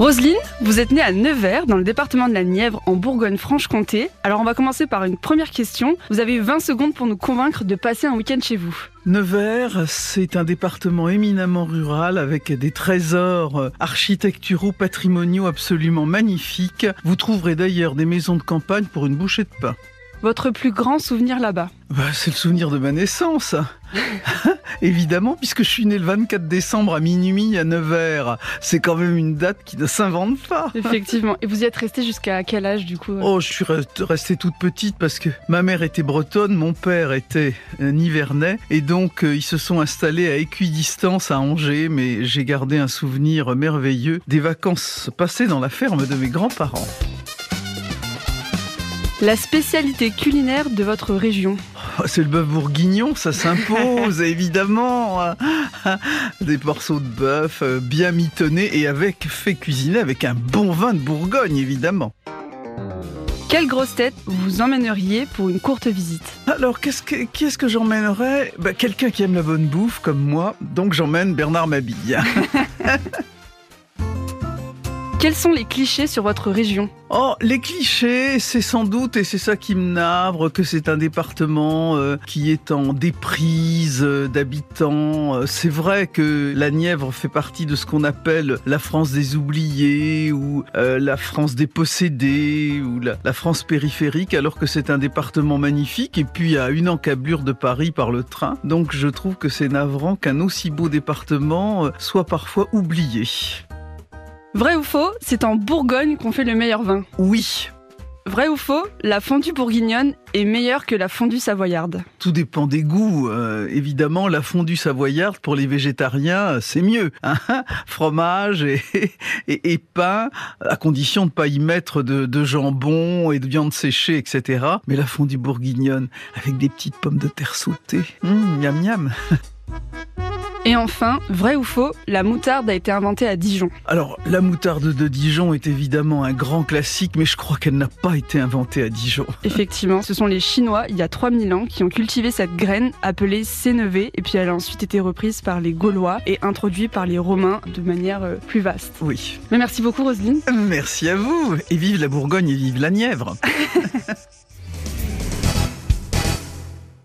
Roselyne, vous êtes née à Nevers, dans le département de la Nièvre, en Bourgogne-Franche-Comté. Alors on va commencer par une première question. Vous avez 20 secondes pour nous convaincre de passer un week-end chez vous. Nevers, c'est un département éminemment rural avec des trésors architecturaux, patrimoniaux absolument magnifiques. Vous trouverez d'ailleurs des maisons de campagne pour une bouchée de pain. Votre plus grand souvenir là-bas bah, C'est le souvenir de ma naissance. Évidemment, puisque je suis né le 24 décembre à minuit à Nevers. C'est quand même une date qui ne s'invente pas. Effectivement. Et vous y êtes resté jusqu'à quel âge du coup Oh, je suis restée toute petite parce que ma mère était bretonne, mon père était nivernais. Et donc, euh, ils se sont installés à équidistance à Angers. Mais j'ai gardé un souvenir merveilleux des vacances passées dans la ferme de mes grands-parents. La spécialité culinaire de votre région oh, c'est le bœuf bourguignon, ça s'impose évidemment. Des morceaux de bœuf euh, bien mitonnés et avec fait cuisiner avec un bon vin de Bourgogne évidemment. Quelle grosse tête vous emmèneriez pour une courte visite? Alors, qu'est-ce que, qu'est-ce que j'emmènerais? Bah, Quelqu'un qui aime la bonne bouffe comme moi, donc j'emmène Bernard Mabille. Quels sont les clichés sur votre région Oh, les clichés, c'est sans doute, et c'est ça qui me navre, que c'est un département euh, qui est en déprise euh, d'habitants. Euh, c'est vrai que la Nièvre fait partie de ce qu'on appelle la France des oubliés, ou la France des possédés, ou la, France périphérique, alors que c'est un département magnifique, et puis à une encablure de Paris par le train. Donc je trouve que c'est navrant qu'un aussi beau département soit parfois oublié. Vrai ou faux, c'est en Bourgogne qu'on fait le meilleur vin Oui. Vrai ou faux, la fondue bourguignonne est meilleure que la fondue savoyarde Tout dépend des goûts. Euh, évidemment, la fondue savoyarde, pour les végétariens, c'est mieux. Hein Fromage et, et, pain, à condition de ne pas y mettre de, jambon et de viande séchée, etc. Mais la fondue bourguignonne, avec des petites pommes de terre sautées, mmh, miam miam Et enfin, vrai ou faux, la moutarde a été inventée à Dijon. Alors, la moutarde de Dijon est évidemment un grand classique, mais je crois qu'elle n'a pas été inventée à Dijon. Effectivement, ce sont les Chinois, il y a 3000 ans, qui ont cultivé cette graine appelée sénévé, et puis elle a ensuite été reprise par les Gaulois et introduite par les Romains de manière euh, plus vaste. Oui. Mais merci beaucoup, Roselyne. Merci à vous, et vive la Bourgogne et vive la Nièvre.